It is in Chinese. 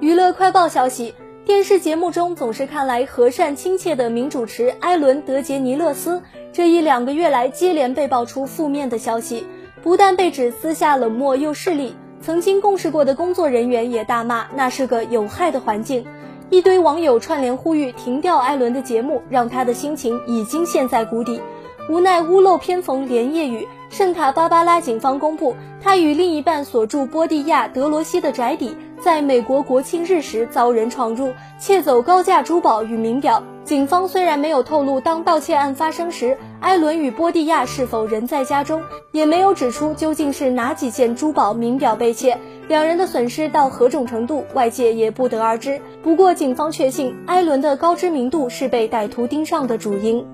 娱乐快报消息：电视节目中总是看来和善亲切的名主持艾伦·德杰尼勒斯，这一两个月来接连被爆出负面的消息，不但被指私下冷漠又势利，曾经共事过的工作人员也大骂那是个有害的环境。一堆网友串联呼吁停掉艾伦的节目，让他的心情已经陷在谷底。无奈屋漏偏逢连夜雨，圣塔芭芭拉警方公布，他与另一半所住波蒂亚德罗西的宅邸。在美国国庆日时遭人闯入，窃走高价珠宝与名表。警方虽然没有透露当盗窃案发生时，艾伦与波蒂亚是否人在家中，也没有指出究竟是哪几件珠宝名表被窃，两人的损失到何种程度，外界也不得而知。不过，警方确信艾伦的高知名度是被歹徒盯上的主因。